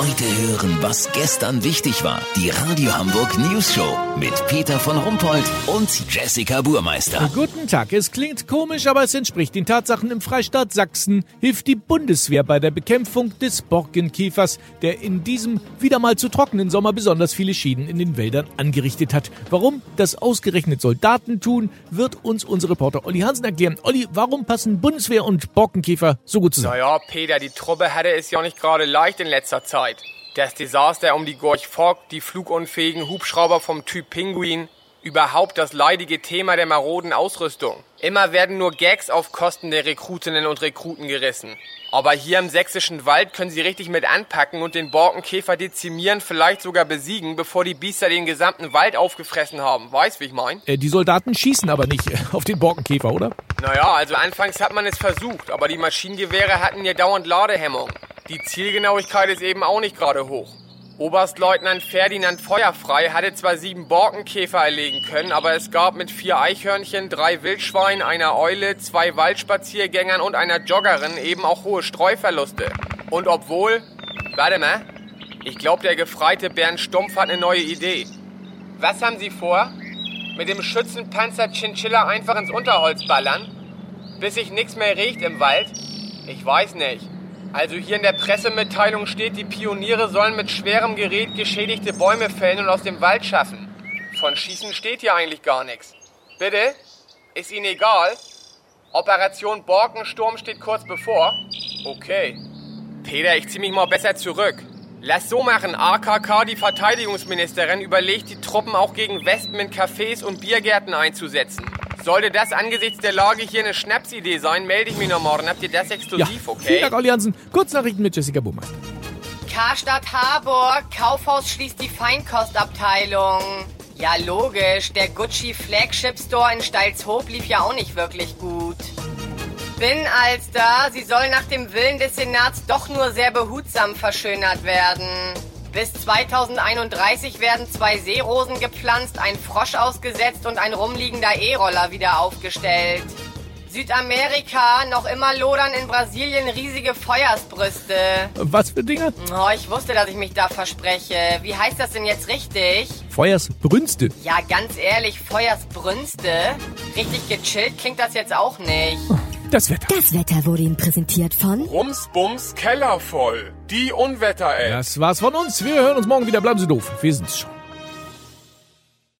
Heute hören, was gestern wichtig war. Die Radio Hamburg News Show mit Peter von Rumpold und Jessica Burmeister. Guten Tag. Es klingt komisch, aber es entspricht den Tatsachen im Freistaat Sachsen. Hilft die Bundeswehr bei der Bekämpfung des Borkenkäfers, der in diesem wieder mal zu trockenen Sommer besonders viele Schäden in den Wäldern angerichtet hat. Warum das ausgerechnet Soldaten tun, wird uns unser Reporter Olli Hansen erklären. Olli, warum passen Bundeswehr und Borkenkäfer so gut zusammen? Naja, Peter, die Truppe hatte es ja nicht gerade leicht in letzter Zeit. Das Desaster um die Gorch Fock, die flugunfähigen Hubschrauber vom Typ Pinguin, überhaupt das leidige Thema der maroden Ausrüstung. Immer werden nur Gags auf Kosten der Rekrutinnen und Rekruten gerissen. Aber hier im sächsischen Wald können sie richtig mit anpacken und den Borkenkäfer dezimieren, vielleicht sogar besiegen, bevor die Biester den gesamten Wald aufgefressen haben. Weißt, wie ich mein? Äh, die Soldaten schießen aber nicht äh, auf den Borkenkäfer, oder? Naja, also anfangs hat man es versucht, aber die Maschinengewehre hatten ja dauernd Ladehemmung. Die Zielgenauigkeit ist eben auch nicht gerade hoch. Oberstleutnant Ferdinand Feuerfrei hatte zwar sieben Borkenkäfer erlegen können, aber es gab mit vier Eichhörnchen, drei Wildschweinen, einer Eule, zwei Waldspaziergängern und einer Joggerin eben auch hohe Streuverluste. Und obwohl, warte mal, ich glaube, der gefreite Bernd Stumpf hat eine neue Idee. Was haben Sie vor? Mit dem Schützenpanzer Chinchilla einfach ins Unterholz ballern? Bis sich nichts mehr riecht im Wald? Ich weiß nicht. Also hier in der Pressemitteilung steht, die Pioniere sollen mit schwerem Gerät geschädigte Bäume fällen und aus dem Wald schaffen. Von Schießen steht hier eigentlich gar nichts. Bitte? Ist Ihnen egal? Operation Borkensturm steht kurz bevor? Okay. Peter, ich zieh mich mal besser zurück. Lass so machen. AKK, die Verteidigungsministerin, überlegt, die Truppen auch gegen Wespen in Cafés und Biergärten einzusetzen. Sollte das angesichts der Lage hier eine Schnapsidee sein, melde ich mich noch morgen. Habt ihr das exklusiv, ja. okay? Vielen Dank, Olli Hansen. Kurznachrichten mit Jessica Burmeister. Karstadt Harburg. Kaufhaus schließt die Feinkostabteilung. Ja, logisch. Der Gucci Flagship Store in Stalzhoop lief ja auch nicht wirklich gut. Bin als da. Sie soll nach dem Willen des Senats doch nur sehr behutsam verschönert werden. Bis 2031 werden zwei Seerosen gepflanzt, ein Frosch ausgesetzt und ein rumliegender E-Roller wieder aufgestellt. Südamerika, noch immer lodern in Brasilien riesige Feuersbrüste. Was für Dinge? Oh, ich wusste, dass ich mich da verspreche. Wie heißt das denn jetzt richtig? Feuersbrünste. Ja, ganz ehrlich, Feuersbrünste? Richtig gechillt klingt das jetzt auch nicht. Das Wetter. Das Wetter wurde Ihnen präsentiert von Rumsbums Keller voll. Die Unwetter-App. Das war's von uns. Wir hören uns morgen wieder. Bleiben Sie doof. Wir sind's schon.